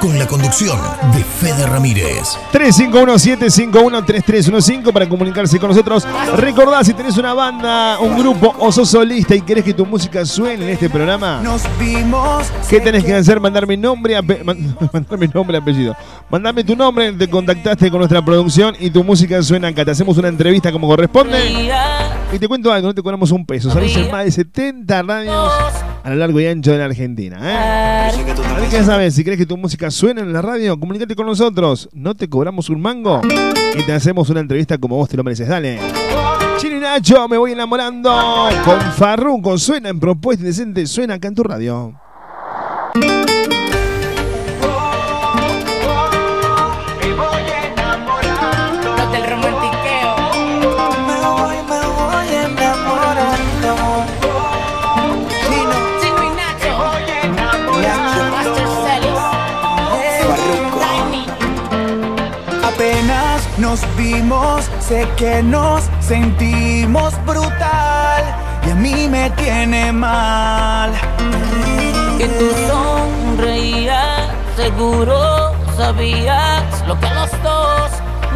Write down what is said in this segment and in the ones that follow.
Con la conducción de Fede Ramírez. 351-751-3315 para comunicarse con nosotros. Recordá, si tenés una banda, un grupo o sos solista y querés que tu música suene en este programa, Nos vimos. ¿qué tenés que hacer? Mandarme nombre, mandarme nombre, apellido. Mandame tu nombre, te contactaste con nuestra producción y tu música suena acá. Te hacemos una entrevista como corresponde. Y te cuento algo, no te cobramos un peso. Salís en más de 70 radios a lo largo y ancho de la Argentina. ¿eh? Así que ya sabes, si querés que tu música suene en la radio, comunícate con nosotros. No te cobramos un mango y te hacemos una entrevista como vos te lo mereces. Dale. Chino y Nacho, me voy enamorando. Con Farruko, suena en Propuesta Indecente, suena acá en tu radio. Sé que nos sentimos brutal y a mí me tiene mal. Que tú sonreías, seguro sabías lo que a los dos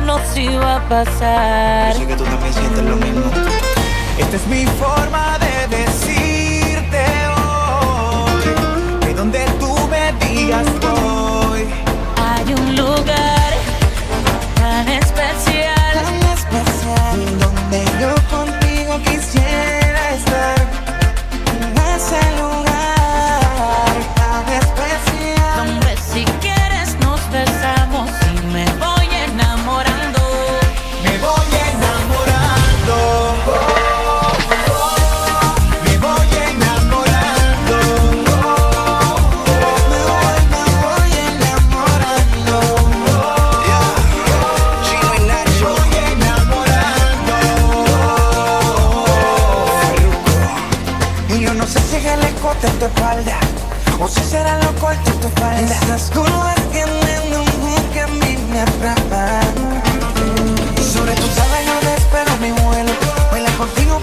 nos iba a pasar. que tú también sientes lo mismo. Esta es mi forma de decirte hoy que donde tú me digas voy. Hay un lugar tan especial. Quisiera estar. En ese lugar tan yo despego mi vuelo. Baila contigo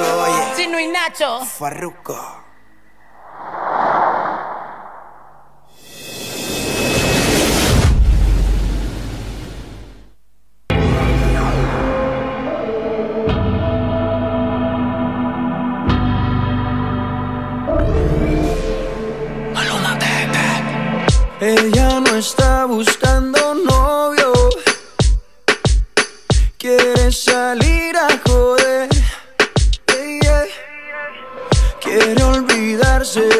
lo oyes. Chino y Nacho. Farruko. Ella no está buscando novio. Quiere salir a olvidarse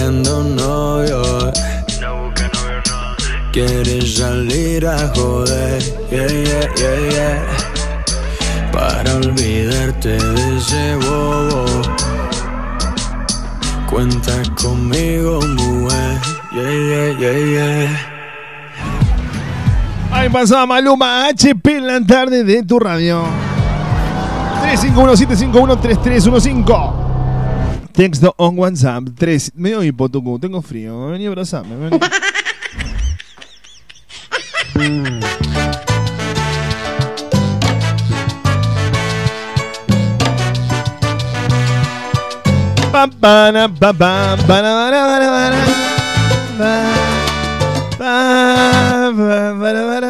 buscando novio. Quiere salir a joder. Yeah, yeah, yeah, yeah. Para olvidarte de ese bobo. Cuenta conmigo, mujer. Yeah, yeah, yeah, yeah. Ahí pasaba Maluma HP en la tarde de tu radio. 351-751-3315. Texto on WhatsApp. 3. Medio hipotucu. Tengo frío. Vení a abrazarme. Vení. Pa, para, pa, pa, para, para, para, para, pa, pa, pa, para, para, para, para.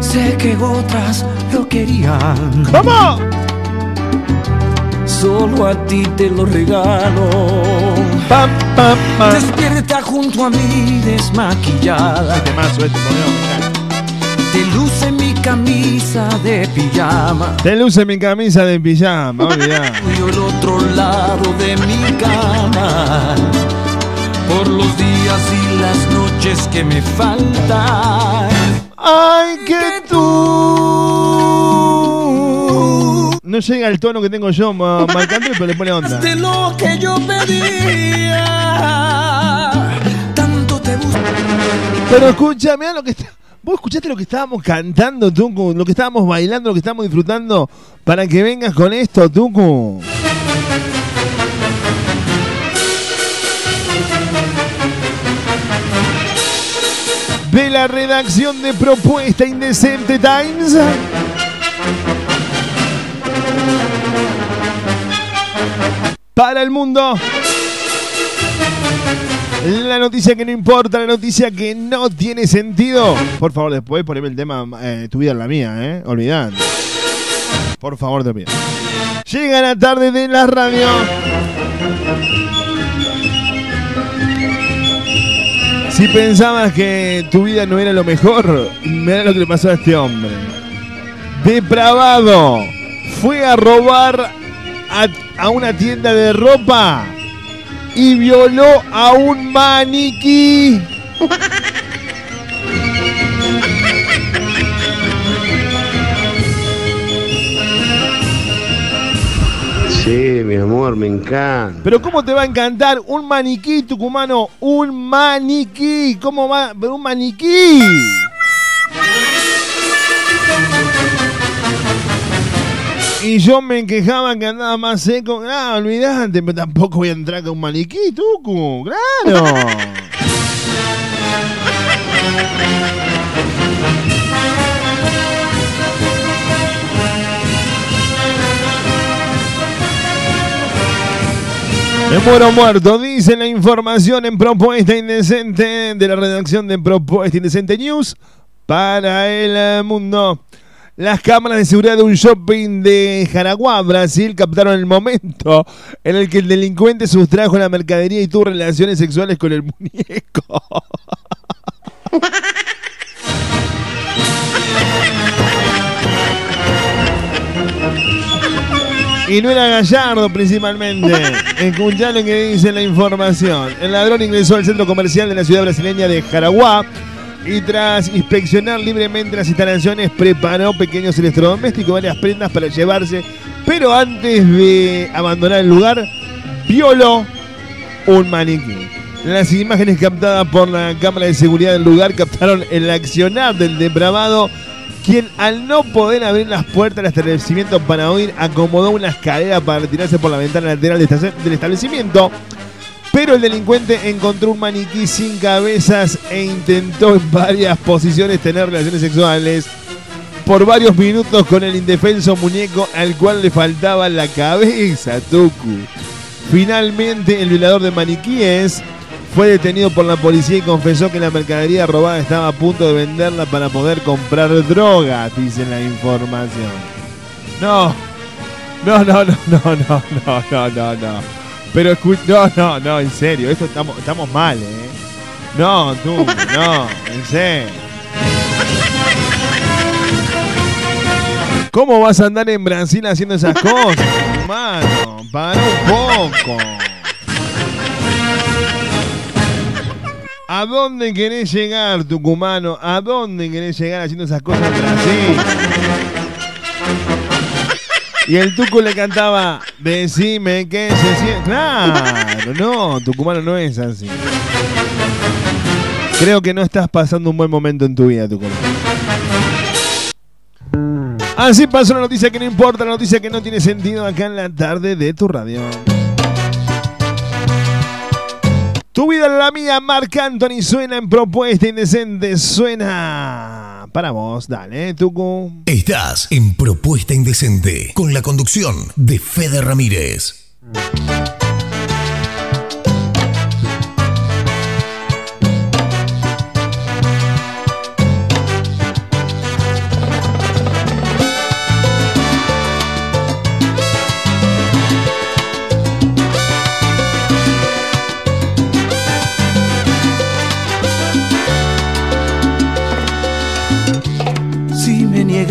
Sé que otras lo querían, ¡Vamos! solo a ti te lo regalo. Pa, pa, pa. Despierta junto a mí desmaquillada, este, te luce mi camisa de pijama. Te luce mi camisa de pijama, olvidá. Y el otro lado de mi cama, por los días y las noches que me faltan. Ay, que tú. No llega el tono que tengo yo ma- marcando, pero le pone onda. De lo que yo pedía, tanto te busco. Pero escucha, mirá lo que está. ¿Vos escuchaste lo que estábamos cantando, Tucu? Lo que estábamos bailando, lo que estábamos disfrutando para que vengas con esto, Tucu. De la redacción de Propuesta Indecente Times. Para el mundo. La noticia que no importa, la noticia que no tiene sentido. Por favor, después poneme el tema eh, Tu vida en la mía, ¿eh? Olvidad. Por favor, te pido. Llega la tarde de la radio. Si pensabas que tu vida no era lo mejor, mira lo que le pasó a este hombre. Depravado. Fue a robar a, a una tienda de ropa y violó a un maniquí. Sí, mi amor, me encanta. Pero ¿cómo te va a encantar un maniquí tucumano? Un maniquí. ¿Cómo va? Pero un maniquí. Y yo me quejaba que andaba más seco. Ah, olvidate, pero tampoco voy a entrar con un maniquí, Tucu. Claro. muero muerto, dice la información en Propuesta Indecente de la redacción de Propuesta Indecente News para el mundo. Las cámaras de seguridad de un shopping de Jaraguá, Brasil, captaron el momento en el que el delincuente sustrajo la mercadería y tuvo relaciones sexuales con el muñeco. Y no era Gallardo principalmente. Escuchá lo que dice la información. El ladrón ingresó al centro comercial de la ciudad brasileña de Jaraguá y tras inspeccionar libremente las instalaciones preparó pequeños electrodomésticos varias prendas para llevarse. Pero antes de abandonar el lugar, violó un maniquí. Las imágenes captadas por la cámara de seguridad del lugar captaron el accionar del depravado quien al no poder abrir las puertas del establecimiento para huir, acomodó una escalera para retirarse por la ventana lateral del establecimiento. Pero el delincuente encontró un maniquí sin cabezas e intentó en varias posiciones tener relaciones sexuales por varios minutos con el indefenso muñeco al cual le faltaba la cabeza, Tuku. Finalmente, el violador de maniquíes fue detenido por la policía y confesó que la mercadería robada estaba a punto de venderla para poder comprar droga, dice la información. No, no, no, no, no, no, no, no, no, no. Pero escu- no, no, no, en serio, esto estamos, estamos mal, ¿eh? No, tú, no, en serio. ¿Cómo vas a andar en Brasil haciendo esas cosas, hermano? Para un poco. ¿A dónde querés llegar, tucumano? ¿A dónde querés llegar haciendo esas cosas Brasil? Y el Tucu le cantaba, decime qué se siente. Claro, no, Tucumano no es así. Creo que no estás pasando un buen momento en tu vida, Tucumano. Así pasó una noticia que no importa, la noticia que no tiene sentido acá en la tarde de tu radio. Tu vida es la mía, Marc Anthony suena en propuesta indecente, suena para vos, dale, Tucu. Estás en Propuesta Indecente con la conducción de Fede Ramírez.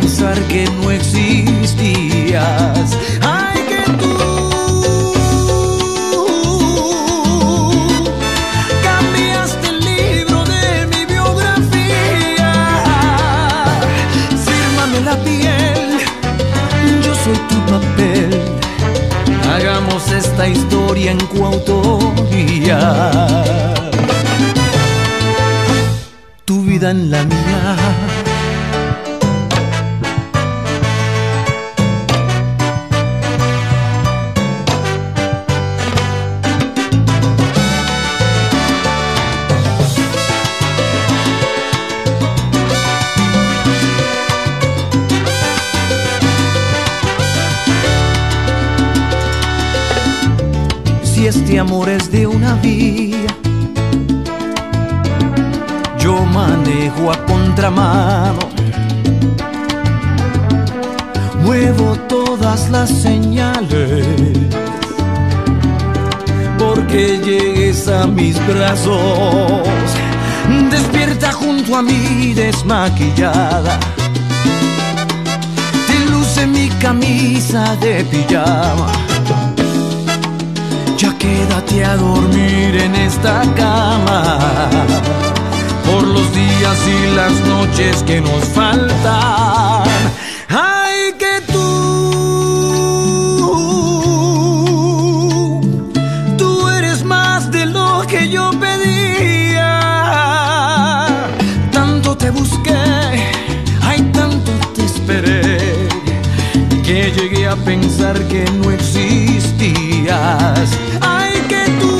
Pensar que no existías. Mí desmaquillada. Te luce mi camisa de pijama. Ya quédate a dormir en esta cama por los días y las noches que nos faltan. Pensar que no existías. Ay, que tú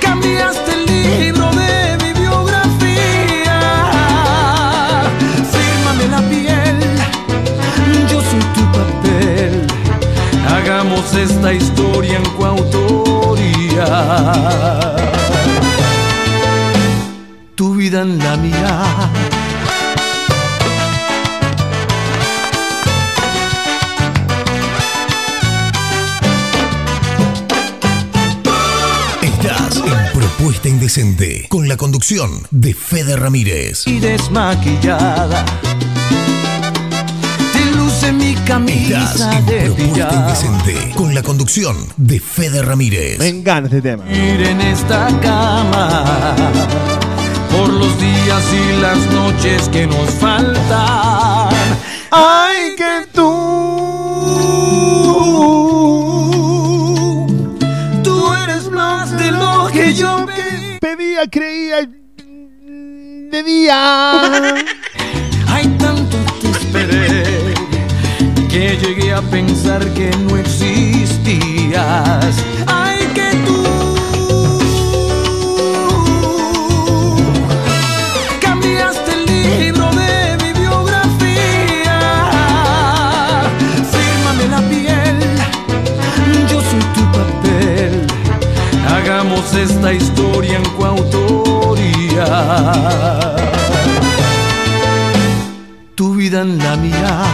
cambiaste el libro de mi biografía. Fírmame la piel, yo soy tu papel. Hagamos esta historia en coautoría. Propuesta Indecente con la conducción de Fede Ramírez. y desmaquillada. Te luce mi Estás camisa en de Propuesta pijama. Indecente con la conducción de Fede Ramírez. Me encanta este tema. Ir en esta cama por los días y las noches que nos faltan. Ay, que. Tú creía. De día. Hay tanto te esperé que llegué a pensar que no existías. Esta historia en coautoría tu vida en la mía.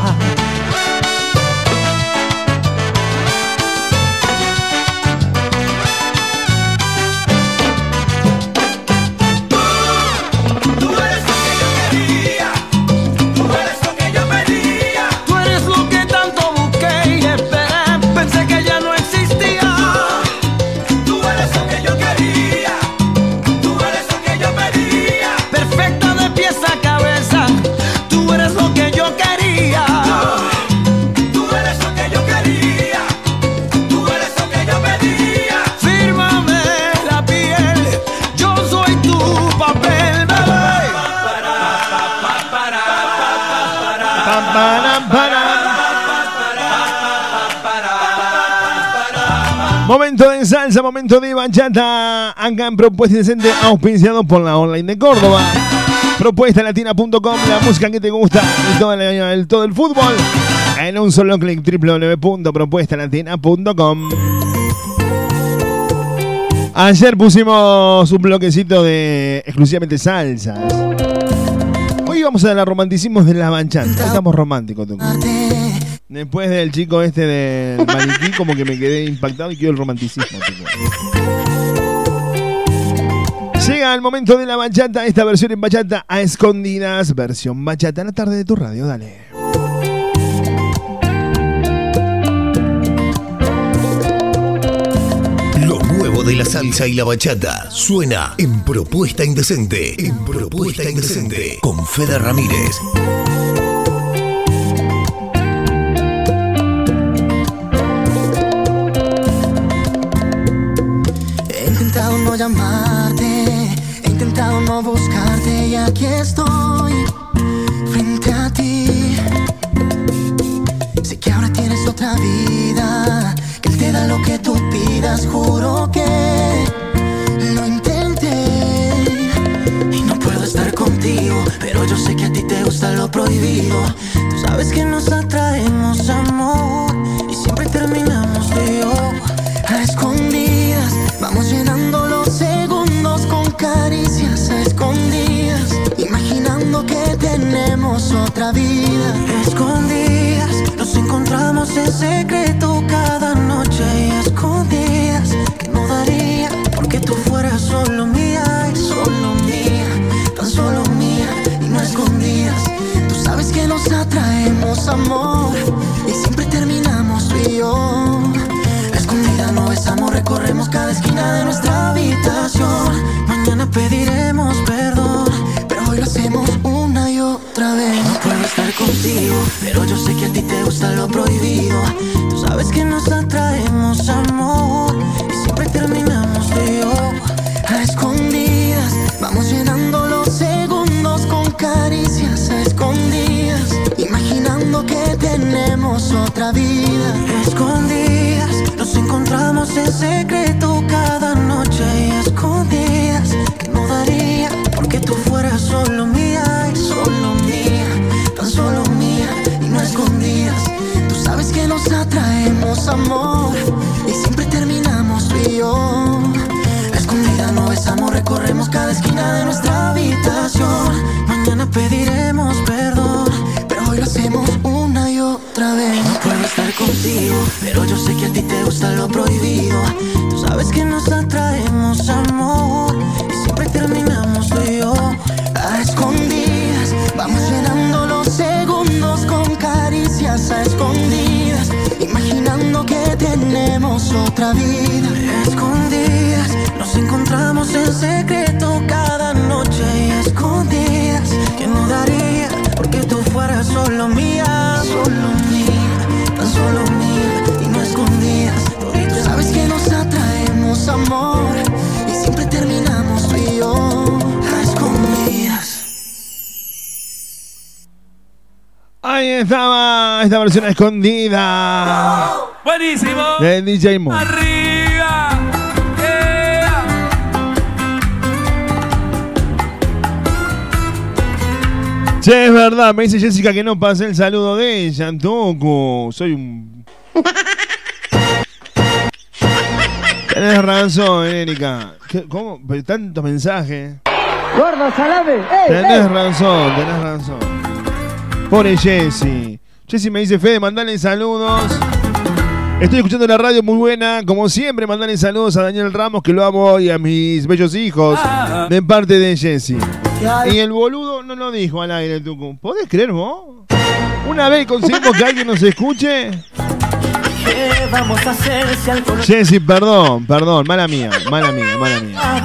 Momento de salsa, momento de bachata. Acá en Propuesta Indecente, auspiciado por la online de Córdoba. Propuestalatina.com, la música que te gusta y todo el, todo el fútbol. En un solo clic, www.propuestalatina.com. Ayer pusimos un bloquecito de exclusivamente salsas. Hoy vamos a hablar romanticismos de la bachata. Estamos románticos, tú. Después del chico este del maniquí, como que me quedé impactado y quiero el romanticismo. Llega el momento de la bachata, esta versión en bachata a escondidas, versión bachata en la tarde de tu radio, dale. Lo nuevo de la salsa y la bachata suena en Propuesta Indecente. En Propuesta Indecente con Fede Ramírez. Intentado no llamarte, he intentado no buscarte y aquí estoy frente a ti. Sé que ahora tienes otra vida, que él te da lo que tú pidas, juro que lo intenté y no puedo estar contigo, pero yo sé que a ti te gusta lo prohibido. Tú sabes que nos atraemos amor y siempre terminamos Vamos llenando los segundos con caricias a escondidas, imaginando que tenemos otra vida. Escondidas, nos encontramos en secreto cada noche y escondidas, que no daría porque tú fueras solo mía y solo mía, tan solo mía y no escondidas. Tú sabes que nos atraemos amor y siempre terminamos tú y yo. Recorremos cada esquina de nuestra habitación. Mañana pediremos perdón, pero hoy lo hacemos una y otra vez. No puedo estar contigo, pero yo sé que a ti te gusta lo prohibido. Tú sabes que nos atraemos amor y siempre terminamos tú y yo. A escondidas, vamos llenando los segundos con caricias a escondidas, imaginando que tenemos otra vida. Escondidas, nos encontramos en secreto cada noche y escondidas, que no daría porque tú fueras solo mía y solo mía, tan solo mía y no escondidas. Tú sabes que nos atraemos amor y siempre terminamos tú y escondida no besamos, recorremos cada esquina de nuestra habitación. Mañana pediremos perdón, pero hoy lo hacemos una y otra vez. No puedo estar contigo, pero yo sé lo prohibido. Tú sabes que nos atraemos amor y siempre terminamos tú yo. A escondidas, vamos llenando los segundos con caricias a escondidas, imaginando que tenemos otra vida. Escondidas, nos encontramos en secreto cada noche y a escondidas, que no daría porque tú fueras solo mía, solo mía, tan solo mía atraemos amor y siempre terminamos tú y yo a escondidas. Ahí estaba esta versión escondida Buenísimo. de DJ Moon. Arriba. Yeah. Che, es verdad, me dice Jessica que no pasé el saludo de ella, Antoco. Soy un. Tenés razón, Erika. ¿Qué- ¿Cómo? Tantos mensajes. Gordo, salame. ¡Ey, Tenés ey! razón, tenés razón. Pobre Jessy. Jessy me dice, Fede, mandale saludos. Estoy escuchando la radio muy buena. Como siempre, mandale saludos a Daniel Ramos, que lo amo, y a mis bellos hijos. De parte de Jessy. Y el boludo no lo dijo al aire, Tucu. ¿Podés creer vos? Una vez conseguimos que alguien nos escuche. ¿Qué vamos a hacer si Jessy, perdón, perdón, mala mía, mala mía, mala mía.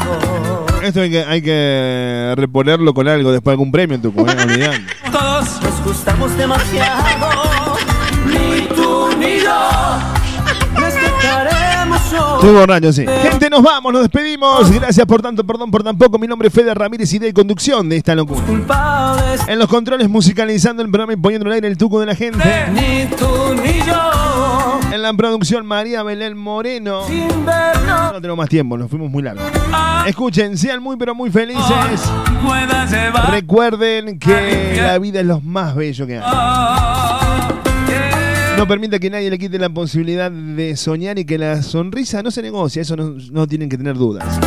Esto hay que, hay que reponerlo con algo después de algún premio, Tucu, eh. Todos nos gustamos demasiado? Estoy borracho, sí. Gente, nos vamos, nos despedimos. Gracias por tanto, perdón por tan poco. Mi nombre es Fede Ramírez y de conducción de esta locura. En los controles musicalizando el programa y poniendo al aire el tuco de la gente. Ni tú ni yo. En la producción María Belén Moreno. Sin. No tenemos más tiempo, nos fuimos muy largos. Escuchen, sean muy pero muy felices. llevar. Recuerden que la vida es lo más bello que hay. No permita que nadie le quite la posibilidad de soñar y que la sonrisa no se negocia, eso no, no tienen que tener dudas.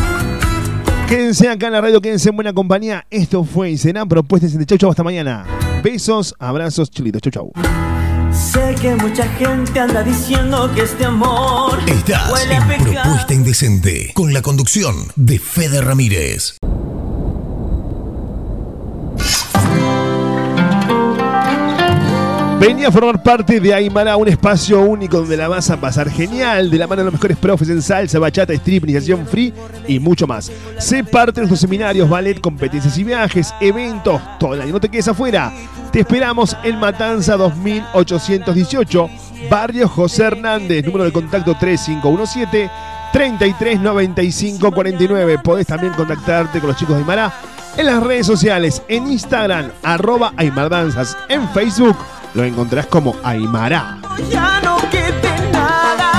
Quédense acá en la radio, quédense en buena compañía. Esto fue y será propuestas de Chau Chau hasta mañana. Besos, abrazos, chilitos. Chau Chau. Sé que mucha gente anda diciendo que este amor Estás huele a en pecado. Propuesta Indecente con la conducción de Fede Ramírez. Venía a formar parte de Aymara, un espacio único donde la vas a pasar genial, de la mano de los mejores profes en salsa, bachata, strip, iniciación free y mucho más. Sé parte de nuestros seminarios, ballet, competencias y viajes, eventos, todo el año. No te quedes afuera. Te esperamos en Matanza 2818, Barrio José Hernández, número de contacto 3517 339549. Podés también contactarte con los chicos de Aymara en las redes sociales, en Instagram, arroba Aymardanzas, en Facebook lo encontrás como Aymara. Ya no nada.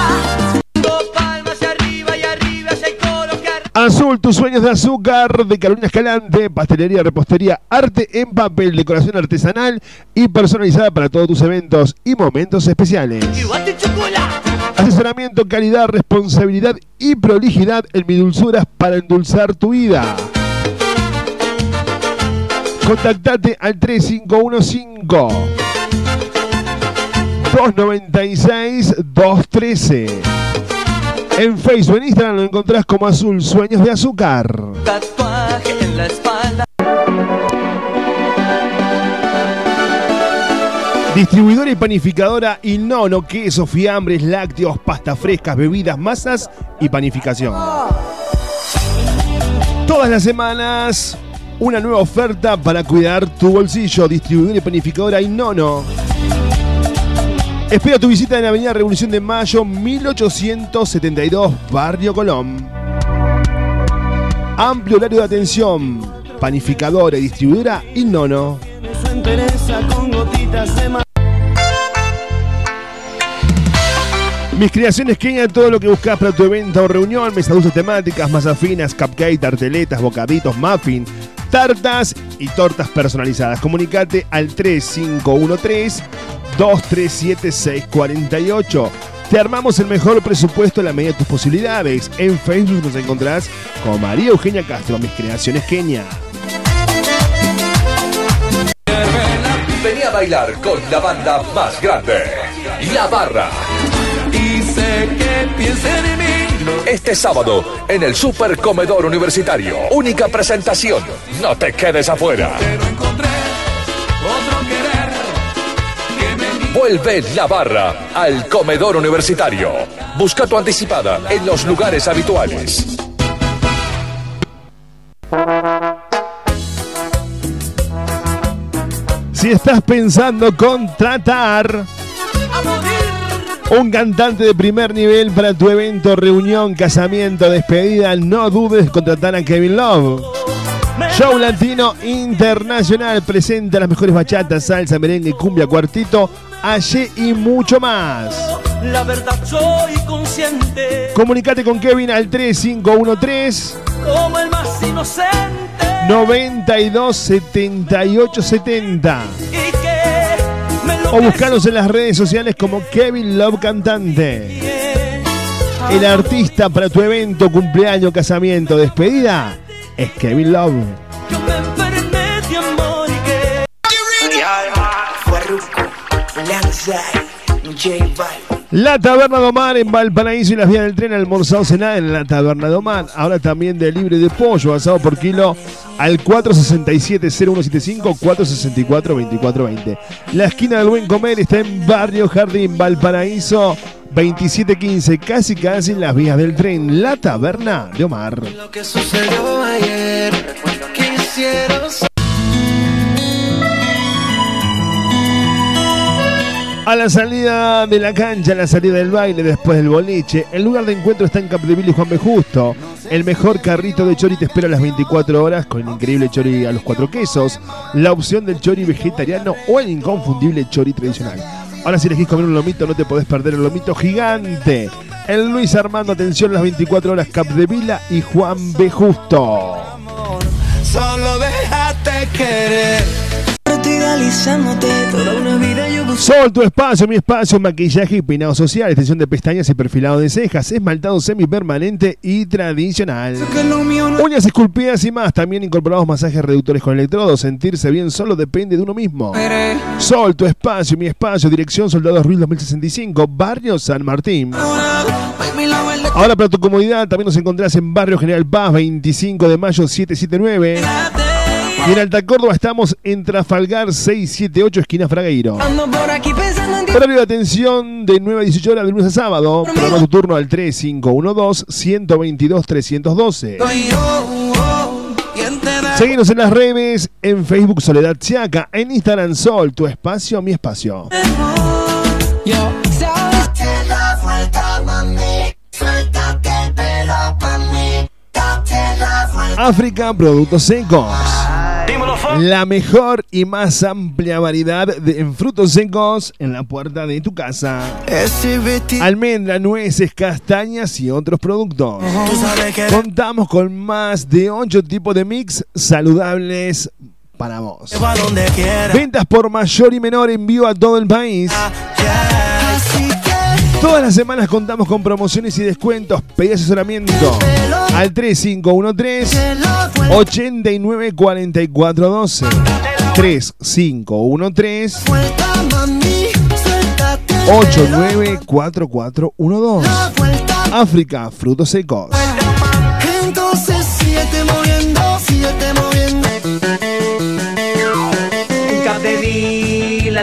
Dos palmas hacia arriba y arriba hacia el colocar. Azul, tus sueños de azúcar de Carolina Escalante, pastelería, repostería, arte en papel, decoración artesanal y personalizada para todos tus eventos y momentos especiales. Igual de chocolate. Asesoramiento, calidad, responsabilidad y prolijidad en mi dulzuras para endulzar tu vida. Contactate al 3515 296 213. En Facebook, en Instagram lo encontrás como Azul Sueños de Azúcar. Tatuaje en la espalda. Distribuidora y panificadora Inono, queso, fiambres, lácteos, pastas frescas, bebidas, masas y panificación. Todas las semanas, una nueva oferta para cuidar tu bolsillo. Distribuidora y panificadora Inono. Espera tu visita en Avenida Revolución de Mayo, 1872, Barrio Colón. Amplio horario de atención. Panificadora y distribuidora de mar. Mis creaciones Kenia, todo lo que buscas para tu evento o reunión, mesas dulces temáticas, masas finas, cupcake, tarteletas, bocaditos, muffin, tartas y tortas personalizadas. Comunicate al 3513 237 648. Te armamos el mejor presupuesto a la medida de tus posibilidades. En Facebook nos encontrarás con María Eugenia Castro, Mis Creaciones Kenia. Vení a bailar con la banda más grande, La Barra. Sé que piensen en mí. Este sábado en el Super Comedor Universitario. Única presentación. No te quedes afuera. Otro querer. Vuelve La Barra al Comedor Universitario. Busca tu anticipada en los lugares habituales. Si estás pensando contratar un cantante de primer nivel para tu evento, reunión, casamiento, despedida, no dudes contratar a Kevin Love. Show Latino Internacional presenta las mejores bachatas, salsa, merengue, cumbia, cuartito, allí y mucho más. La verdad soy consciente. Comunicate con Kevin al 3513 Como el más inocente. 92 78 70 Y que me o buscanos en las redes sociales como Kevin Love Cantante. El artista para tu evento, cumpleaños, casamiento, despedida es Kevin Love. J. La Taberna de Omar en Valparaíso y las vías del tren almorzado cenar en la Taberna de Omar. Ahora también de libre de pollo asado por kilo al 467-0175, 464-2420. La esquina del buen comer está en Barrio Jardín, Valparaíso 2715, casi casi en las vías del tren. La Taberna de Omar. Lo que sucedió ayer, quisiera A la salida de la cancha, a la salida del baile, después del boliche, el lugar de encuentro está en Capdeville y Juan B. Justo. El mejor carrito de chori te espera a las 24 horas con el increíble chori a los cuatro quesos, la opción del chori vegetariano o el inconfundible chori tradicional. Ahora si elegís comer un lomito no te podés perder el lomito gigante. El Luis Armando, atención, las 24 horas Capdevila y Juan B. Justo. Solo déjate querer. Estoy idealizándote toda una vida yo busco. Sol, tu espacio, mi espacio, maquillaje y peinado social, extensión de pestañas y perfilado de cejas, esmaltado semipermanente y tradicional. Uñas esculpidas y más, también incorporamos masajes reductores con electrodos. Sentirse bien solo depende de uno mismo. Sol, tu espacio, mi espacio, dirección Soldados Ruiz 2065, Barrio San Martín. Ahora para tu comodidad también nos encontrás en Barrio General Paz 25 de mayo 779. Y en Alta Córdoba estamos en Trafalgar 678, esquina Fragueiro. Horario de atención de 9 a 18 horas de lunes a sábado. Programa tu turno al 3512-122-312. Soy yo, oh, ¿quién te da? Seguinos en las redes, en Facebook Soledad Chiaca, en Instagram Sol, tu espacio, mi espacio. África Productos Secos. La mejor y más amplia variedad de en frutos secos en la puerta de tu casa. Almendra, nueces, castañas y otros productos. Contamos con más de 8 tipos de mix saludables para vos. Ventas por mayor y menor envío a todo el país. Todas las semanas contamos con promociones y descuentos. Pedí asesoramiento al 3513 894412 3513 vuelta, mami. Suéltate. 894412 La vuelta. África, frutos secos.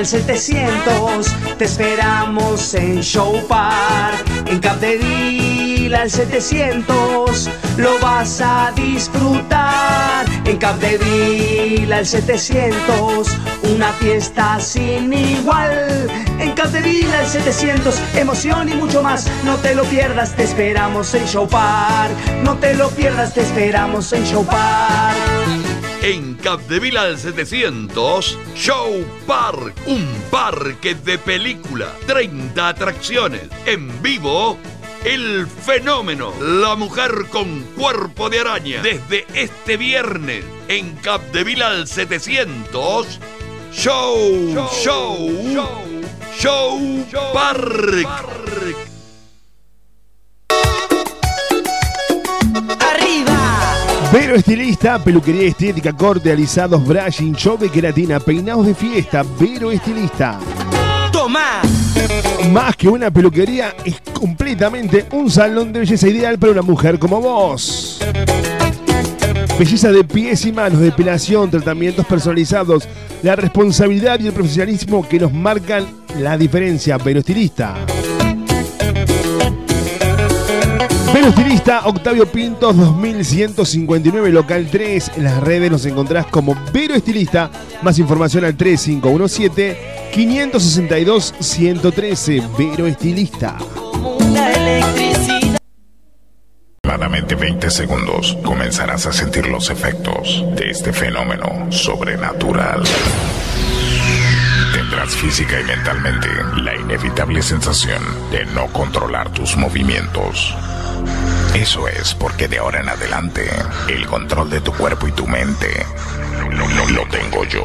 Al 700 te esperamos en Show Park. En Capdeville al 700 lo vas a disfrutar. En Capdeville al 700 una fiesta sin igual. En Capdeville al 700 emoción y mucho más. No te lo pierdas, te esperamos en Show Park. No te lo pierdas, te esperamos en Show Park. En Capdeville al 700, Show Park, un parque de película, 30 atracciones, en vivo, el fenómeno, la mujer con cuerpo de araña, desde este viernes, en Capdeville al 700, Show, Show, Show, Park. Arriba. Vero Estilista, peluquería estética, corte, alisados, brushing, show de queratina, peinados de fiesta. Vero Estilista. Toma. Más que una peluquería, es completamente un salón de belleza ideal para una mujer como vos. Belleza de pies y manos, depilación, tratamientos personalizados, la responsabilidad y el profesionalismo que nos marcan la diferencia. Vero Estilista. Vero Estilista, Octavio Pintos 2159, local 3. En las redes nos encontrás como Vero Estilista. Más información al 3517-562-113. Vero Estilista. Aproximadamente 20 segundos comenzarás a sentir los efectos de este fenómeno sobrenatural. Tendrás física y mentalmente la inevitable sensación de no controlar tus movimientos. Eso es porque de ahora en adelante el control de tu cuerpo y tu mente lo, lo- tengo yo.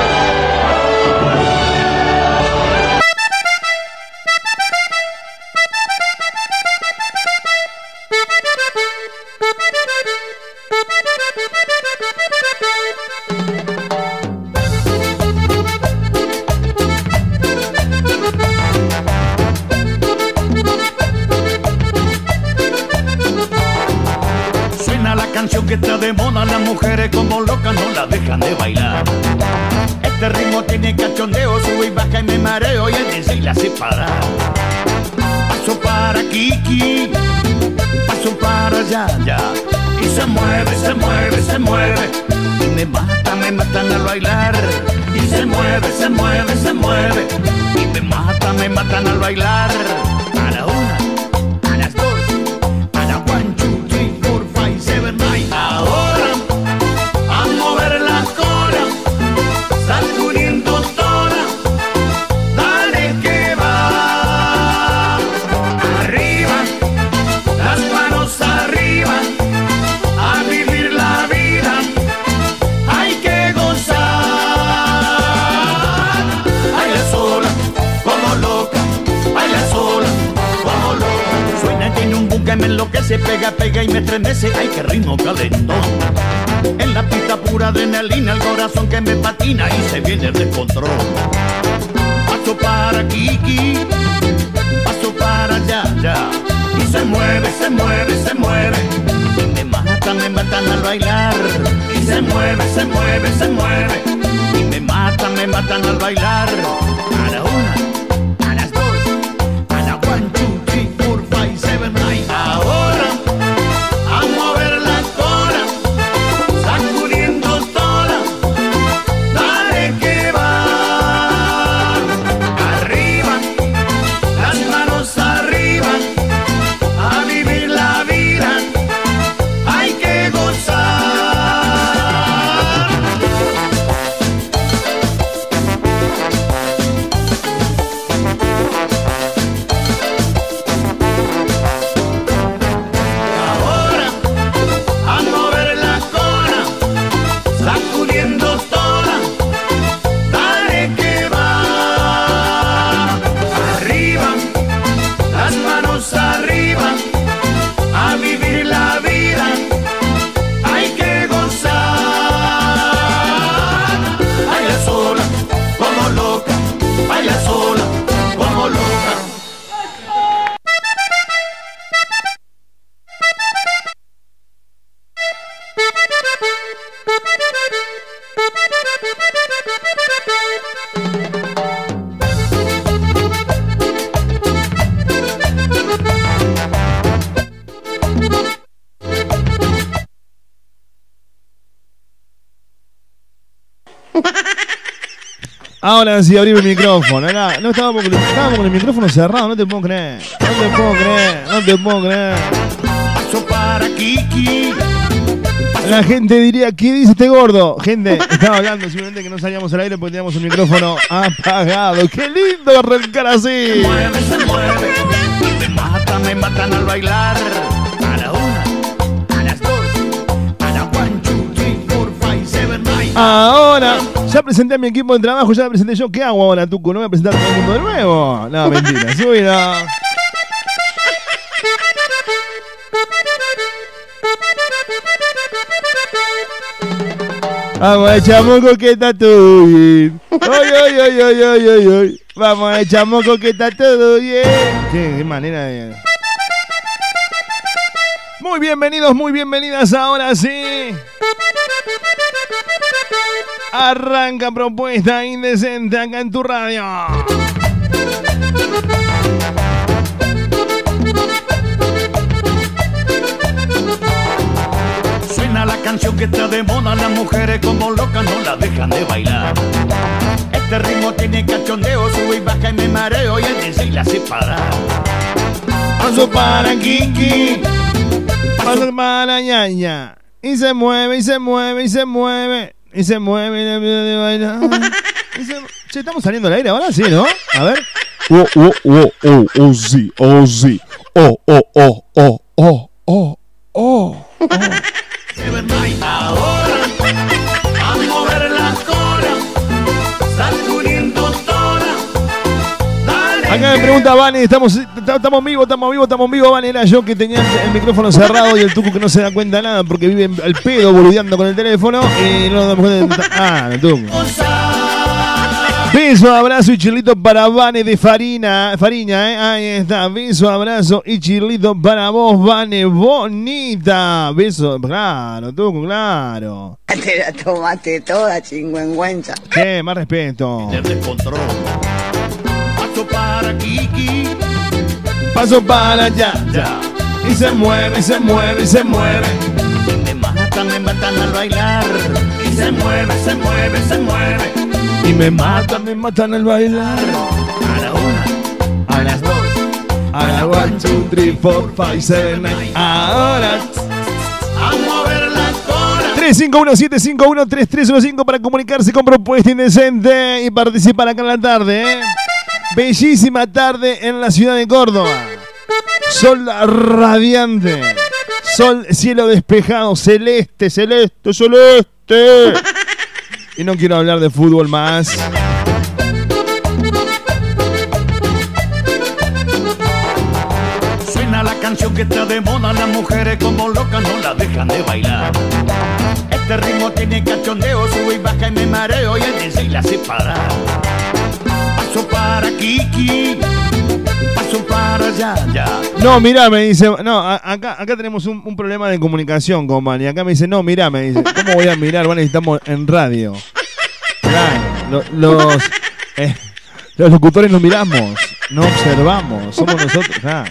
Que está de moda, las mujeres como locas no la dejan de bailar. Este ritmo tiene cachondeo, sube y baja y me mareo y el DJ la hace parar. Paso para Kiki, paso para Yaya. Y se mueve, se mueve, se mueve. Y me mata, me matan al bailar. Y se mueve, se mueve, se mueve. Y me mata, me matan al bailar. Me enloquece, pega, pega y me estremece. Ay, qué ritmo calentón. En la pista pura adrenalina, el corazón que me patina y se viene el descontrol. Paso para Kiki, paso para allá, ya. Y se mueve, se mueve, se mueve. Y me matan, me matan al bailar. Y se mueve, se mueve, se mueve. Y me matan, me matan al bailar. A la una, a las dos, a la one, two, three, Ahora sí, abrí el micrófono. Era- no estábamos con, el, estábamos con el micrófono cerrado, no te puedo creer. No te puedo creer, no te puedo creer. Paso para Kiki. La gente diría, ¿qué dice este gordo? Gente, estaba hablando simplemente que no salíamos al aire porque teníamos el micrófono apagado. ¡Qué lindo arrancar así! mueve, se mueve. Me matan, me matan al bailar. A la una, a las dos, a la one, two, three, four, five, seven, nine. Ahora, ya presenté a mi equipo de trabajo, ya la presenté yo. ¿Qué hago ahora, Tuco? ¿No voy a presentar a todo el mundo de nuevo? No, mentira. Subí, no. Vamos a chamoco que está todo bien. Vamos a chamoco que está todo bien. Qué, qué manera de... Muy bienvenidos, muy bienvenidas ahora sí. Arranca propuesta indecente acá en tu radio. Suena la canción que está de moda, las mujeres como locas no la dejan de bailar. Este ritmo tiene cachondeo, sube y baja y me mareo y el DJ la hace parar. Paso para Kiki. Paso para ñaña. Y se mueve, y se mueve, y se mueve. Y se mueve, y le pide de bailar. Y se- Che, estamos saliendo al aire ahora, sí, ¿no? A ver. Oh, oh, oh, oh, oh, sí, oh, sí. Oh, oh, oh, oh, oh, oh, oh. Seven Acá me pregunta Vani, estamos, estamos vivos, estamos vivos, estamos vivos, Vani. Era yo que tenía el micrófono cerrado y el tuco que no se da cuenta de nada porque vive al pedo boludeando con el teléfono y no nos damos cuenta de Ah, el tuco. Beso, abrazo y chilito para Vane de Farina, Fariña, ¿eh? Ahí está. Beso, abrazo y chilito para vos, Vane, bonita. Beso, claro, tuco, claro. Te la tomaste toda, chingüengüenza. Che, más respeto. descontrol. Paso para Kiki. Paso para allá, ya. Y se mueve, y se mueve, y se mueve. Me matan, me matan al bailar. Y se mueve, se mueve, se mueve. Y me matan, me matan al bailar. A la una, A las dos. A la one, two, three, four, five, seven. Ahora. a mover la cola. 351-751-3315 para comunicarse con Propuesta Indecente y participar acá en la tarde. ¿eh? Bellísima tarde en la ciudad de Córdoba. Sol radiante. Sol, cielo despejado, celeste, celeste, celeste. Y no quiero hablar de fútbol más. Suena la canción que está de moda, las mujeres como locas no la dejan de bailar. Este ritmo tiene cachondeo, sube y baja y me mareo y el la hace parar. Paso para Kiki, paso para allá, ya. No, mirá, me dice. No, a- acá, acá tenemos un, un problema de comunicación con Vani. Acá me dice, no, mirá, me dice. ¿Cómo voy a mirar, Vani? Estamos en radio. Claro, lo- los, eh, los locutores no miramos, no observamos, somos nosotros. Ahora,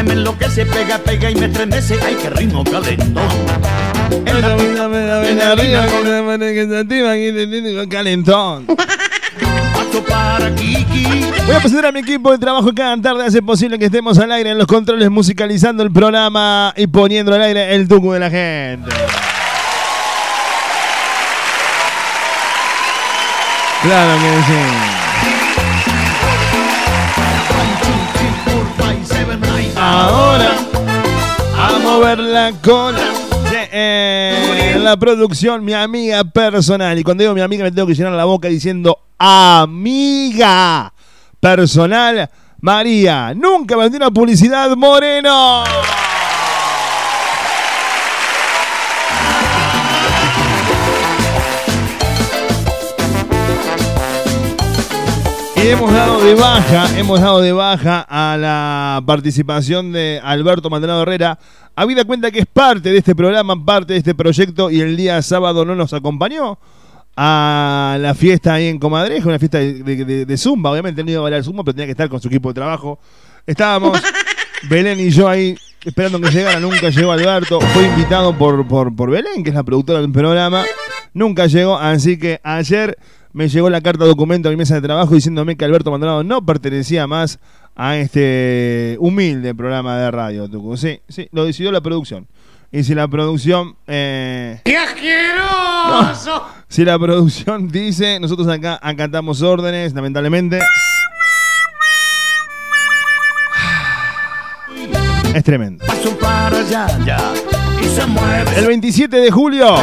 buque, me enloquece, pega, pega y me estremece, ay que ritmo calentón. Calentón. Voy a presentar a mi equipo de trabajo que cada tarde hace posible que estemos al aire en los controles, musicalizando el programa y poniendo al aire el tuco de la gente. Claro que sí. Cola. Sí, eh, la producción, mi amiga personal. Y cuando digo mi amiga, me tengo que llenar la boca diciendo amiga personal, María. Nunca vendí una publicidad, Moreno. Hemos dado de baja, hemos dado de baja a la participación de Alberto Maldonado Herrera. Habida cuenta que es parte de este programa, parte de este proyecto y el día sábado no nos acompañó a la fiesta ahí en Comadrejo, una fiesta de, de- de- de Zumba. Obviamente él no iba a bailar Zumba, pero tenía que estar con su equipo de trabajo. Estábamos Belén y yo ahí esperando que llegara, nunca llegó Alberto. Fue invitado por, por, por Belén, que es la productora del programa. Nunca llegó, así que ayer me llegó la carta documento a mi mesa de trabajo diciéndome que Alberto Maldonado no pertenecía más a este humilde programa de radio, Tucu. Sí, sí, lo decidió la producción. Y si la producción... eh, ¡Qué asqueroso! si la producción dice, nosotros acá acatamos órdenes, lamentablemente. Es tremendo. Paso para allá, ya. Y se mueve. El 27 de julio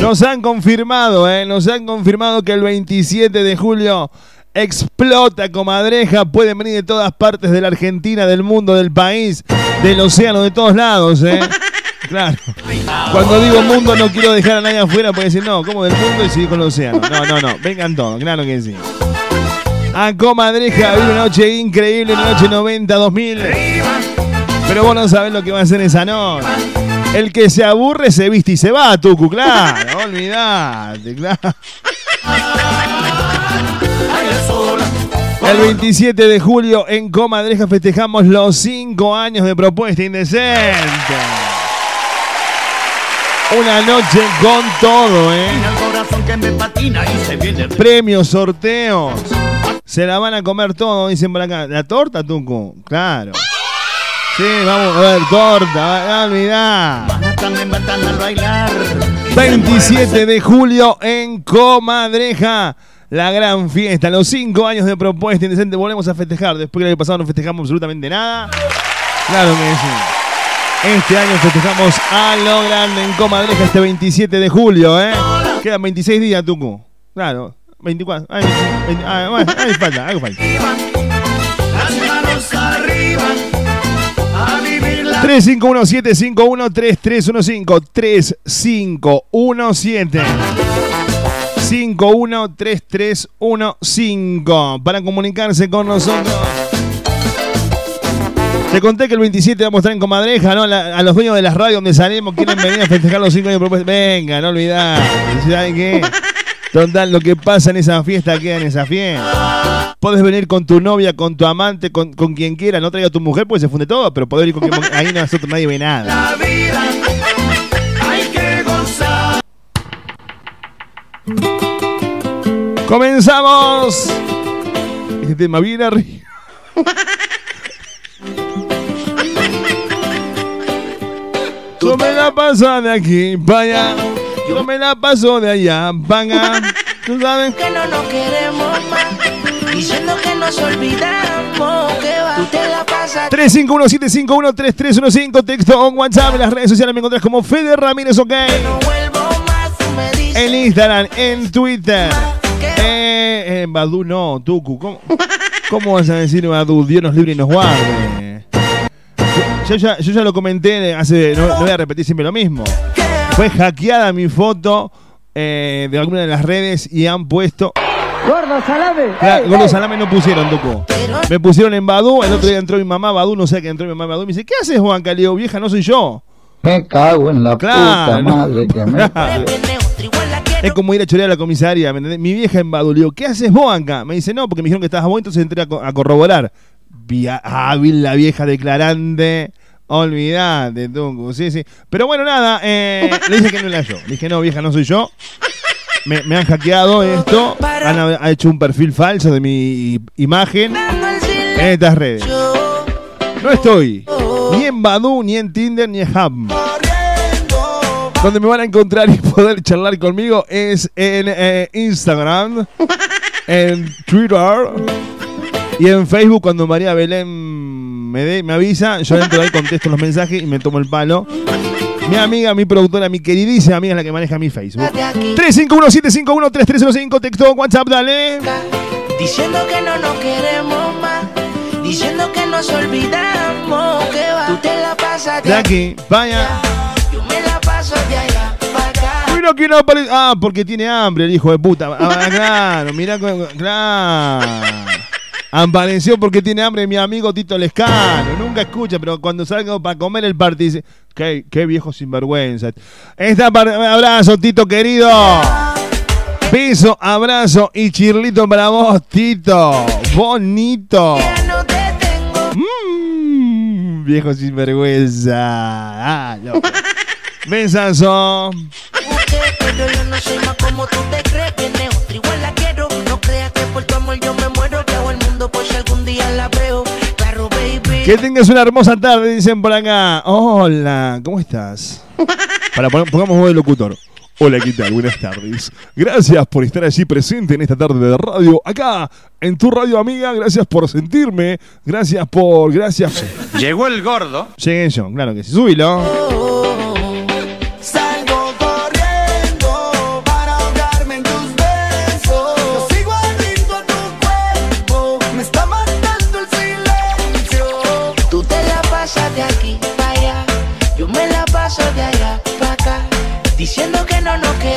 nos han confirmado, ¿eh? nos han confirmado que el 27 de julio explota Comadreja. Pueden venir de todas partes de la Argentina, del mundo, del país, del océano, de todos lados. ¿eh? Claro. Cuando digo mundo no quiero dejar a nadie afuera porque decir, no, como del mundo y seguir con el océano. No, no, no. Vengan todos, claro que sí. A Comadreja, vive una noche increíble, una noche 90-2000. Pero vos no sabés lo que va a hacer esa noche. El que se aburre se viste y se va, Tucu, claro. Olvidate, claro. El 27 de julio en Comadreja festejamos los 5 años de propuesta indecente. Una noche con todo, ¿eh? El corazón que me patina y se viene. Premios, sorteos. Se la van a comer todo, dicen por acá. ¿La torta, Tucu? Claro. Sí, vamos a ver, torta, olvidá. Matan al bailar. 27 de julio en Comadreja. La gran fiesta, los 5 años de propuesta indecente. Volvemos a festejar. Después que el año pasado no festejamos absolutamente nada. Claro que sí. Este año festejamos a lo grande en Comadreja este 27 de julio, ¿eh? Quedan 26 días, Tucu. Claro, 24. Ay, 20, ah, bueno, ahí falta, algo falta. 351-751-3315. 3517. 513315 para comunicarse con nosotros. Te conté que el 27 vamos a estar en Comadreja, ¿no? La- a los dueños de las radios donde salimos quieren venir a festejar los 5 años. Venga, no olvidar. ¿Saben qué? Total, lo que pasa en esa fiesta queda en esa fiesta. Puedes venir con tu novia, con tu amante, con, con quien quiera. No traiga a tu mujer porque se funde todo, pero podés ir con quien Ahí nosotros nadie ve nada. la vida. Hay que gozar. ¡Comenzamos! Este tema viene arriba. Me la paso de aquí para allá. Yo me la paso de allá para acá. ¿Tú sabes? Que no nos queremos más. Diciendo que nos olvidamos. Que va. Te la pasas. 351-751-3315, texto o WhatsApp. En las redes sociales me encontrás como Fede Ramírez, ok. En Instagram, en Twitter. Eh, en Badu no, Tucu. ¿Cómo, ¿Cómo vas a decir Badu? Dios nos libre y nos guarde. Yo ya, yo ya lo comenté hace. No, no voy a repetir siempre lo mismo. Fue hackeada mi foto eh, de alguna de las redes y han puesto. Gordo salame. Claro, Gordo Salame no pusieron, Tucu. Me pusieron en Badu. El otro día entró mi mamá Badu. No sé qué entró mi mamá Badu. Me dice: ¿Qué haces, Juan Calio? Vieja, no soy yo. Me cago en la Claro, puta no. madre que me... Es como ir a chorear a la comisaría, ¿me entendés? Mi vieja en Badu, le digo, ¿qué haces vos acá? Me dice, no, porque me dijeron que estabas vos, entonces entré a, co- a corroborar. Via- hábil la vieja declarante. Olvidate, Tungu, sí, sí. Pero bueno, nada, eh, le dije que no era yo. Le dije, no, vieja, no soy yo. Me, me han hackeado esto. Han ha hecho un perfil falso de mi imagen en estas redes. No estoy ni en Badu, ni en Tinder, ni en Hub. Donde me van a encontrar y poder charlar conmigo es en eh, Instagram, en Twitter y en Facebook. Cuando María Belén me, dé- me avisa, yo entro ahí, contesto los mensajes y me tomo el palo. Mi amiga, mi productora, mi queridísima amiga es la que maneja mi Facebook. 351-751-3305, texto, WhatsApp, dale. Diciendo que no nos queremos más. Diciendo que nos olvidamos. Que va. Tú te la pasas De aquí, vaya. Yo me la paso de allá para acá. Que no aparece. Ah, porque tiene hambre el hijo de puta. Ah, claro, mira, claro. Apareció porque tiene hambre mi amigo Tito Lescano. Nunca escucha, pero cuando salgo para comer el party dice, qué, viejo sinvergüenza. Esta abrazo, Tito querido. Beso, abrazo y chirlito para vos, Tito. Bonito. Mm, viejo sinvergüenza. Ah, loco. Besazo. Que tengas una hermosa tarde, dicen por acá. Hola, ¿cómo estás? Para pon- pongamos voz de locutor. Hola, ¿qué tal? Buenas tardes. Gracias por estar allí presente en esta tarde de radio. Acá, en tu radio amiga. Gracias por sentirme. Gracias por. Gracias. Llegó el gordo. Llegué yo, claro que sí. Súbilo. Diciendo que no nos queremos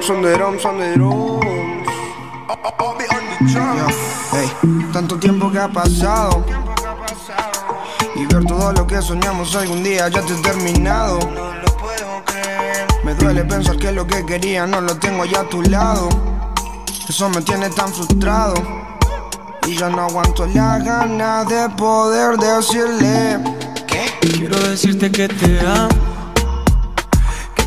Drums on the drums on the drums. Hey, tanto tiempo que ha pasado. Y ver todo lo que soñamos algún día ya te he terminado. Me duele pensar que lo que quería no lo tengo ya a tu lado. Eso me tiene tan frustrado. Y ya no aguanto la gana de poder decirle que Quiero decirte que te amo.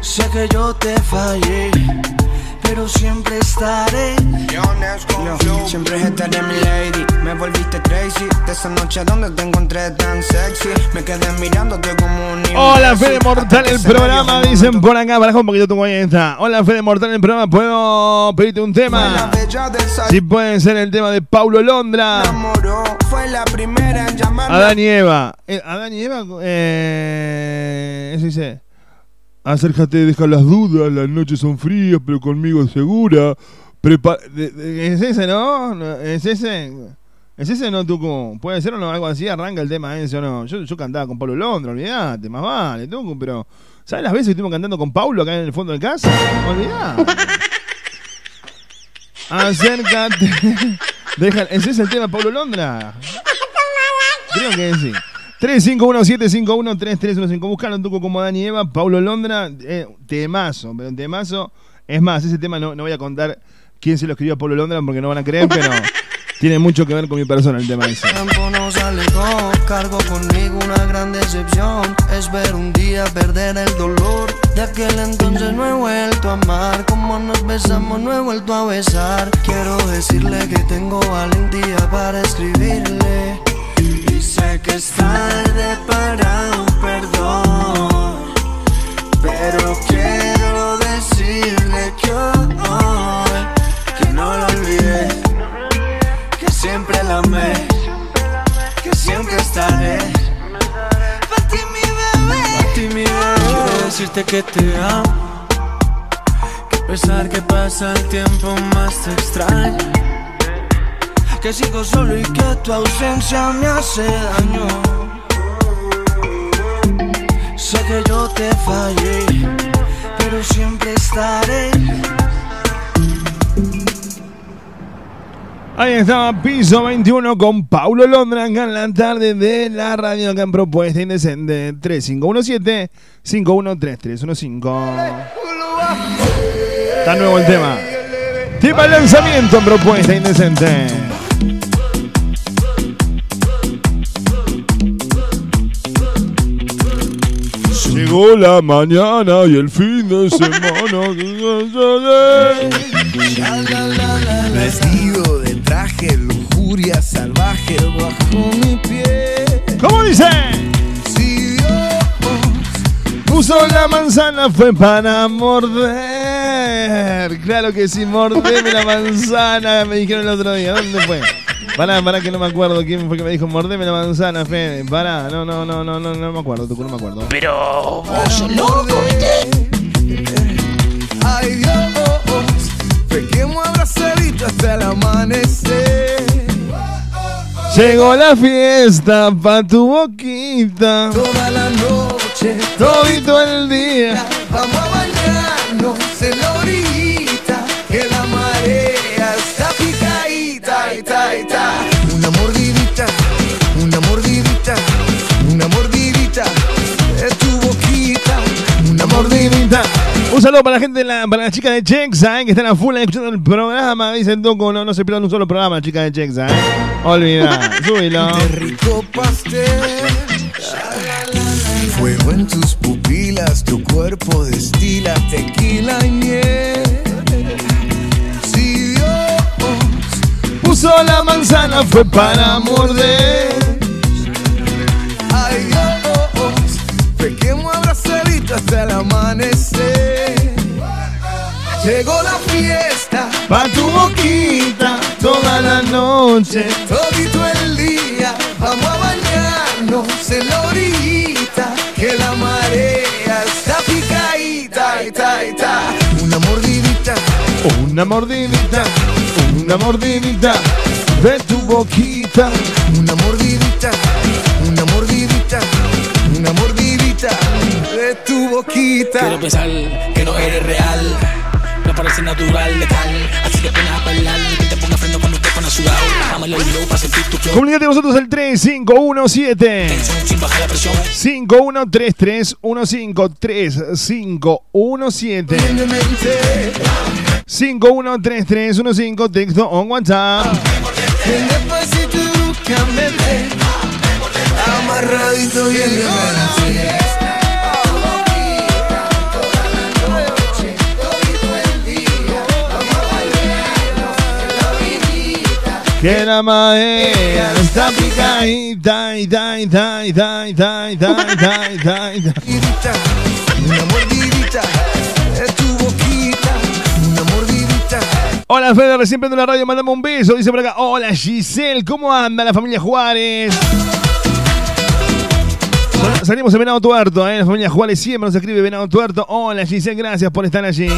Sé que yo te fallé, pero siempre estaré. Yo, siempre estaré mi lady. Me volviste crazy. De esa noche donde te encontré tan sexy. Me quedé mirándote como un Hola. Fede Mortal, el programa, dicen por acá, baraja un poquito tu está. Hola, Fede Mortal, el programa, ¿puedo pedirte un tema? Si puede ser el tema de Paulo Londra. Fue la primera en. Adán y Eva. Eh, Adán y Eva, eh, eso dice. Acércate, deja las dudas, las noches son frías, pero conmigo segura. Prepa- de- de- ¿Es ese, no? ¿Es ese? ¿Es ese no, Tucu? ¿Puede ser o no? Algo así, arranca el tema ese o no. Yo, yo cantaba con Pablo Londra, olvidate, más vale, Tucu, pero... ¿Sabes las veces que estuvimos cantando con Paulo acá en el fondo de casa? Olvidá. Acércate. Deja, ¿Ese es el tema de Pablo Londra? Creo que sí. 351-751-3315. Buscalo en Tuco como Dani Eva, Paulo Londra. eh, temazo, pero un temazo. Es más, ese tema no, no voy a contar quién se lo escribió a Paulo Londra porque no van a creer, pero tiene mucho que ver con mi persona el tema ese. tiempo nos alejó, cargo conmigo una gran decepción. Es ver un día perder el dolor. De aquel entonces no he vuelto a amar. Como nos besamos, no he vuelto a besar. Quiero decirle que tengo valentía para escribirle. Y sé que es tarde para un perdón. Pero quiero decirle que hoy, que no lo olvidé que siempre la amé, que siempre estaré. Pa' ti mi bebé, Pa' ti, mi bebé. Quiero decirte que te amo. Que a pesar que pasa el tiempo más te extraño. Que sigo solo y que tu ausencia me hace daño. Sé que yo te fallé, pero siempre estaré. Ahí estaba Piso 21 con Paulo Londra en la tarde de la radio acá en Propuesta Indecente 3517-513315. Está nuevo el tema. Tema lanzamiento en Propuesta Indecente. Llegó la mañana y el fin de semana. Vestido de traje, lujuria salvaje bajo mi pie. ¿Cómo dice? Si Dios Puso la manzana fue para morder. Claro que sí, mordeme la manzana. Me dijeron el otro día. ¿Dónde fue? Pará, pará que no me acuerdo quién fue que me dijo mordeme la manzana, Fede. Pará, no, no, no, no, no, no me acuerdo, Tucu, no me acuerdo. Pero vos sos loco, ¿viste? Ay Dios, pequemos abrazadito hasta el amanecer. Llegó la fiesta pa' tu boquita. Toda la noche, Todito el día. vamos a bañarnos en la orillita, Un saludo para la gente, de la, para la chica de Chexa, eh, que están a full ahí escuchando el programa. Dicen Toco, no, no se pierdan un solo programa, la chica de Chexa, eh. Olvida, súbilo. De rico pastel. Fuego en tus pupilas, tu cuerpo destila tequila y miel. Si Dios pasó la manzana fue para morder. Ay, oh, hasta el amanecer. Llegó la fiesta, Pa' tu boquita toda la noche. todito el día. Vamos a bañarnos en la orillita, que la marea está picadita, ita, ita. Una mordidita, Una mordidita, una mordidita de tu boquita. una mordidita, una mordidita, una mordidita de tu boquita. Quiero pensar que no eres real. Me parece natural, letal. Así que pones a bailar. Que te ponga freno cuando te pones sudado. Dame el oído para sentir tu flow. Comunícate con nosotros al 3517 Sin bajar la presión. 513315 3517 513315 texto o WhatsApp. Y. Amarradito y en Que la madera está picadita y da y da y da y da y da y da y da y da. Una mordidita de tu boquita, una mordidita. Hola Fede, recién prendo la radio, mandame un beso. Dice por acá, hola Giselle, ¿cómo anda la familia Juárez? Sal- Salimos en Venado Tuerto, ¿eh? La familia Juárez siempre nos escribe Venado Tuerto. Hola Giselle, gracias por estar allí.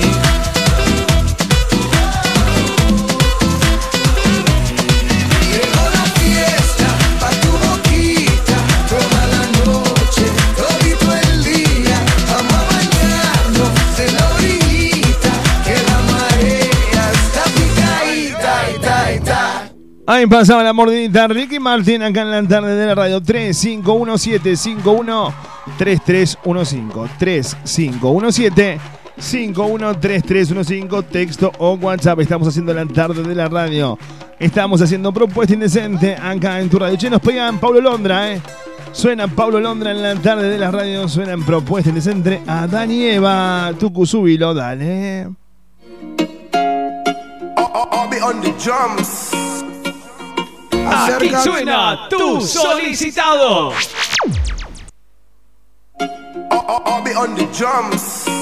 Pasaba la mordidita Ricky Martin acá en la tarde de la radio 3517 51 3315 3517 513315 texto o WhatsApp. Estamos haciendo la tarde de la radio. Estamos haciendo propuesta indecente acá en tu radio. Che, nos pegan Pablo Londra, ¿eh? Suena Pablo Londra en la tarde de la radio. Suena en propuesta indecente a Dani Eva. Tucu, subilo, dale. I'll be on the drums. Aquí suena tu solicitado. I'll be on the drums.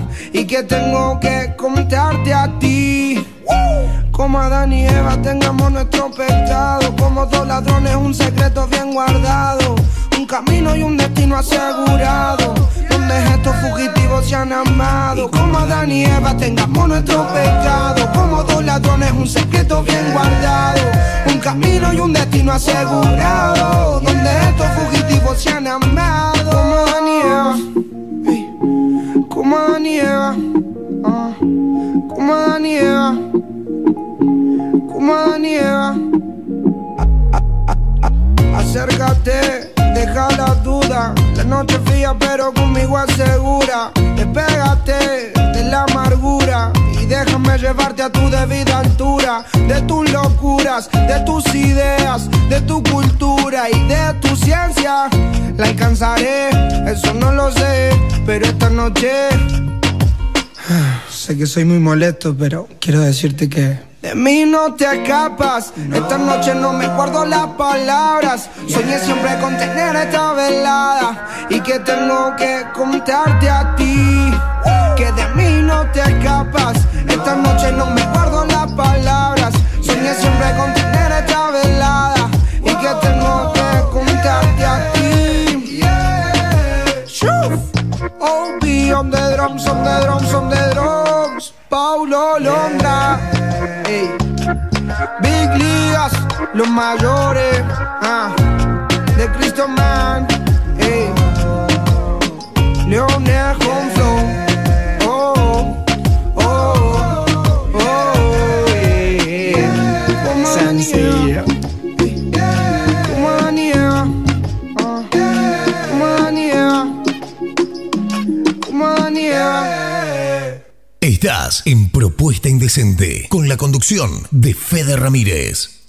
y que tengo que contarte a ti. Como Adán y Eva tengamos nuestro pecado, como dos ladrones un secreto bien guardado. Un camino y un destino asegurado. Donde estos fugitivos se han amado. Como Adán y Eva tengamos nuestro pecado. Como dos ladrones, un secreto bien guardado. Un camino y un destino asegurado. Donde estos fugitivos se han amado. Como Adán y Eva. Ey, Como Adán y Acércate, deja la duda. La noche fría, pero conmigo asegura. Despégate de la amargura y déjame llevarte a tu debida altura. De tus locuras, de tus ideas, de tu cultura y de tu ciencia. La alcanzaré, eso no lo sé, pero esta noche. Sé que soy muy molesto, pero quiero decirte que. De mí no te escapas, esta noche no me guardo las palabras. Soñé siempre con tener esta velada y que tengo que contarte a ti. Que de mí no te escapas, esta noche no me guardo las palabras. Soñé siempre con tener esta velada y que tengo que contarte a ti. Shoo. Oh, be on the drums, on the drums, on drums. Paulo Londra. Ey. Big Ligas, los mayores. Ah. De Cristo Man. Ey. Leonel con flow. Oh, oh, oh, yeah. Como Sencillo. Como Adán y Eva. Ah. Estás en Propuesta Indecente con la conducción de Fede Ramírez.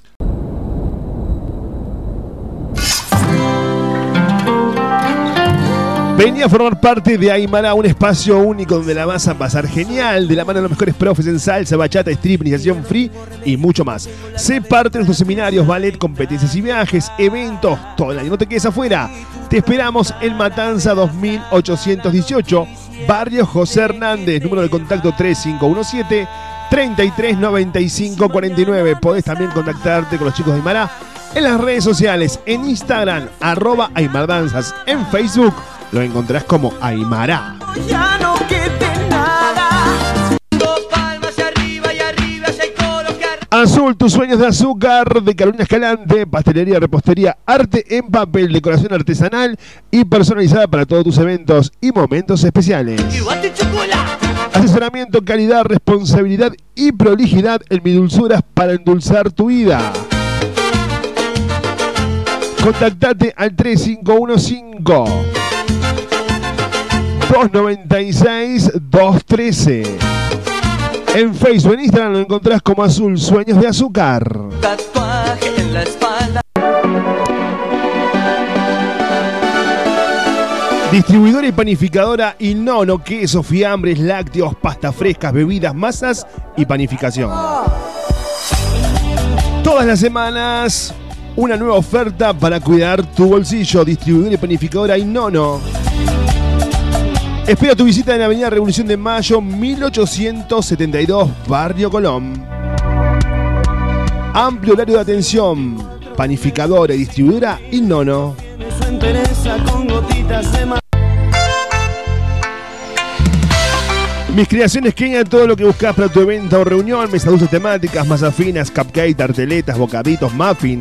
Venía a formar parte de Aymara, un espacio único donde la vas a pasar genial, de la mano de los mejores profes en salsa, bachata, strip, iniciación free y mucho más. Sé parte de nuestros seminarios, ballet, competencias y viajes, eventos, todo el año. No te quedes afuera. Te esperamos en Matanza 2818, Barrio José Hernández, número de contacto 3517 339549. Podés también contactarte con los chicos de Aymara en las redes sociales, en Instagram, arroba Aymardanzas, en Facebook lo encontrás como Aymara. Ya no quede nada. Dos palmas arriba y arriba Azul, tus sueños de azúcar de Carolina Escalante, pastelería, repostería, arte en papel, decoración artesanal y personalizada para todos tus eventos y momentos especiales. Asesoramiento, calidad, responsabilidad y prolijidad en mi dulzuras para endulzar tu vida. Contactate al 3515 296 213. En Facebook, en Instagram lo encontrás como Azul Sueños de Azúcar. Tatuaje en la espalda. Distribuidora y panificadora Inono, queso, fiambres, lácteos, pastas frescas, bebidas, masas y panificación. Todas las semanas, una nueva oferta para cuidar tu bolsillo. Distribuidora y panificadora Inono. Espera tu visita en la Avenida Revolución de Mayo, 1872, Barrio Colón. Amplio horario de atención. Panificadora y distribuidora de mar. Mis creaciones Kenia, todo lo que buscas para tu evento o reunión, mesas dulces temáticas, masas finas, cupcake, tarteletas, bocaditos, muffin,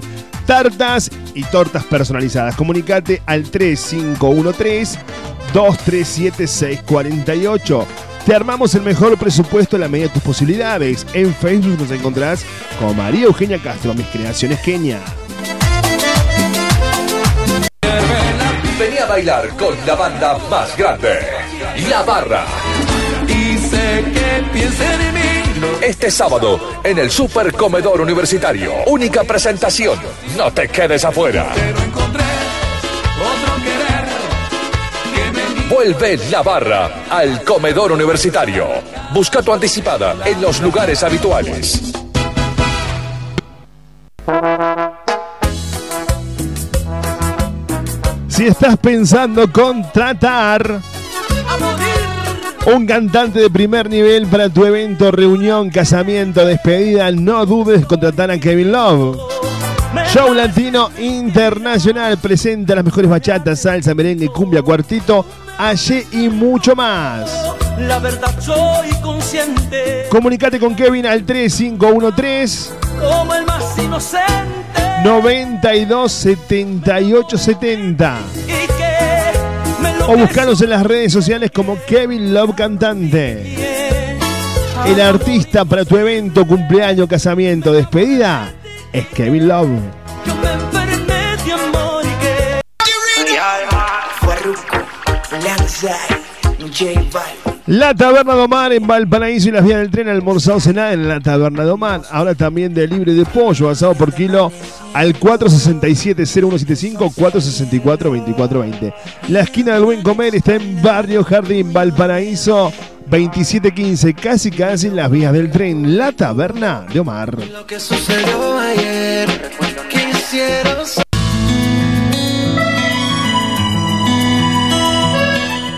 tartas y tortas personalizadas. Comunicate al 3513-237-648. Te armamos el mejor presupuesto a la medida de tus posibilidades. En Facebook nos encontrás como María Eugenia Castro, Mis Creaciones Kenia. Vení a bailar con la banda más grande, La Barra. Que piensen en mí. Este sábado en el Super Comedor Universitario. Única presentación. No te quedes afuera. Vuelve La Barra al Comedor Universitario. Busca tu anticipada en los lugares habituales. Si estás pensando contratar un cantante de primer nivel para tu evento, reunión, casamiento, despedida, no dudes contratar a Kevin Love. Show Latino Internacional presenta las mejores bachatas, salsa, merengue, cumbia, cuartito, allí y mucho más. La verdad soy consciente. Comunicate con Kevin al 3513 como el más inocente. 92 78 70 y que me lo o buscanos en las redes sociales como Kevin Love Cantante. El artista para tu evento, cumpleaños, casamiento, despedida es Kevin Love. La Taberna de Omar en Valparaíso y las vías del tren almorzado cenar en la Taberna de Omar. Ahora también de libre de pollo asado por kilo al 467-0175 464-2420. La esquina del buen comer está en Barrio Jardín, Valparaíso 2715, casi casi en las vías del tren. La Taberna de Omar. Lo que sucedió ayer, quisiera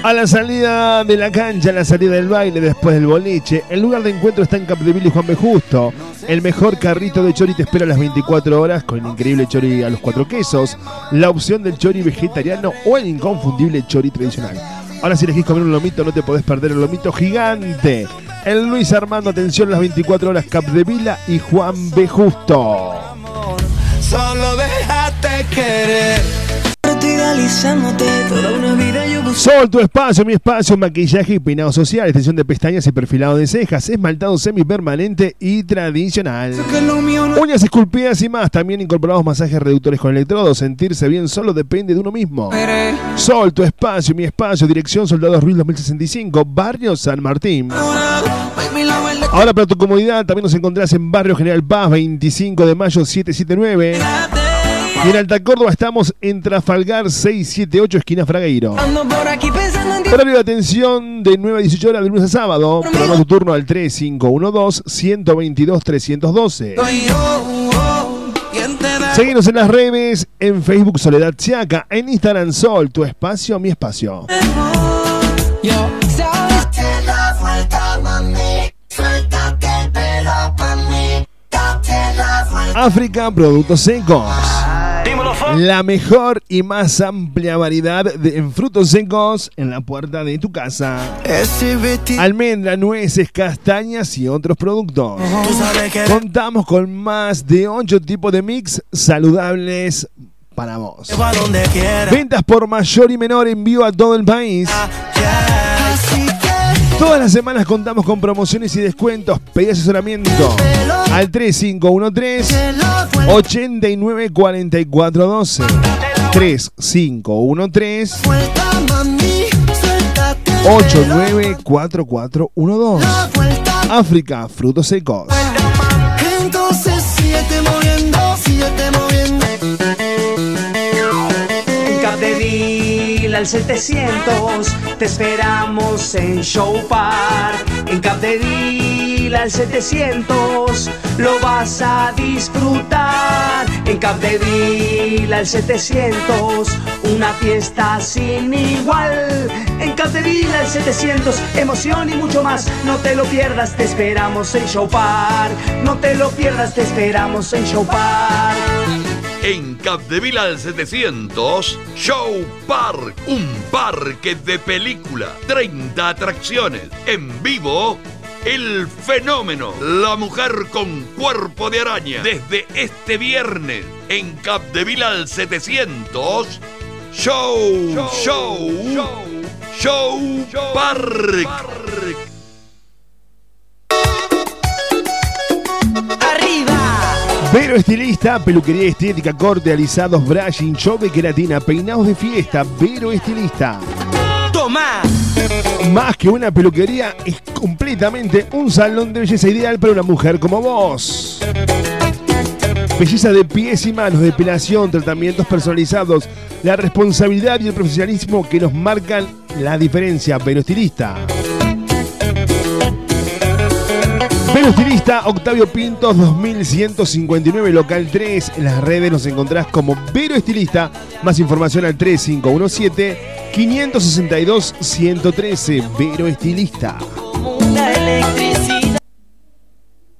A la salida de la cancha, a la salida del baile, después del boliche, el lugar de encuentro está en Capdeville y Juan B. Justo. El mejor carrito de chori te espera a las 24 horas con el increíble chori a los cuatro quesos, la opción del chori vegetariano o el inconfundible chori tradicional. Ahora si elegís comer un lomito no te podés perder el lomito gigante. El Luis Armando, atención, las 24 horas Capdevila y Juan B. Justo. Solo déjate querer. Estoy idealizándote toda una vida yo busco. Sol, tu espacio, mi espacio, maquillaje y peinado social, extensión de pestañas y perfilado de cejas, esmaltado semipermanente y tradicional. no Uñas esculpidas y más, también incorporamos masajes reductores con electrodos. Sentirse bien solo depende de uno mismo. Sol, tu espacio, mi espacio, dirección Soldados Ruiz 2065, Barrio San Martín. Ahora para tu comodidad también nos encontrás en Barrio General Paz 25 de mayo 779. Y en Alta Córdoba estamos en Trafalgar 678 esquina Fragueiro. ando por aquí pensando en ti. Horario de atención de 9 a 18 horas de lunes a sábado. Programa tu turno al 3512-122-312. Soy yo, oh, ¿quién te da? Seguimos en las redes, en Facebook Soledad Chiaca, en Instagram Sol, tu espacio, mi espacio. Yo, sabes que la vuelta, mami. Suéltate el pelo pa' mí. Date la vuelta. África Productos Secos. La mejor y más amplia variedad de en frutos secos en la puerta de tu casa. Almendra, nueces, castañas y otros productos. Contamos con más de 8 tipos de mix saludables para vos. Ventas por mayor y menor envío a todo el país. Todas las semanas contamos con promociones y descuentos. Pedí asesoramiento al 3513 te la vuelta. 894412 3513 Vuelta, mami. Suéltate el pelo. 894412 La vuelta. África, frutos secos. Entonces síguete Al 700 te esperamos en Show Park. En Capdeville al 700 lo vas a disfrutar. En Capdeville al 700 una fiesta sin igual. En Capdeville al 700 emoción y mucho más. No te lo pierdas, te esperamos en Show Park. No te lo pierdas, te esperamos en Show Park. En Capdevila al 700, Show Park, un parque de película, 30 atracciones, en vivo, el fenómeno, la mujer con cuerpo de araña, desde este viernes, en Capdevila al 700, Show, Show, Show, Park. Vero Estilista, peluquería estética, corte, alisados, brushing, show de queratina, peinados de fiesta. Vero Estilista. Toma. Más que una peluquería, es completamente un salón de belleza ideal para una mujer como vos. Belleza de pies y manos, depilación, tratamientos personalizados, la responsabilidad y el profesionalismo que nos marcan la diferencia. Vero Estilista. Vero Estilista, Octavio Pintos 2159, local 3. En las redes nos encontrás como Vero Estilista. Más información al 3517 562 113. Vero Estilista.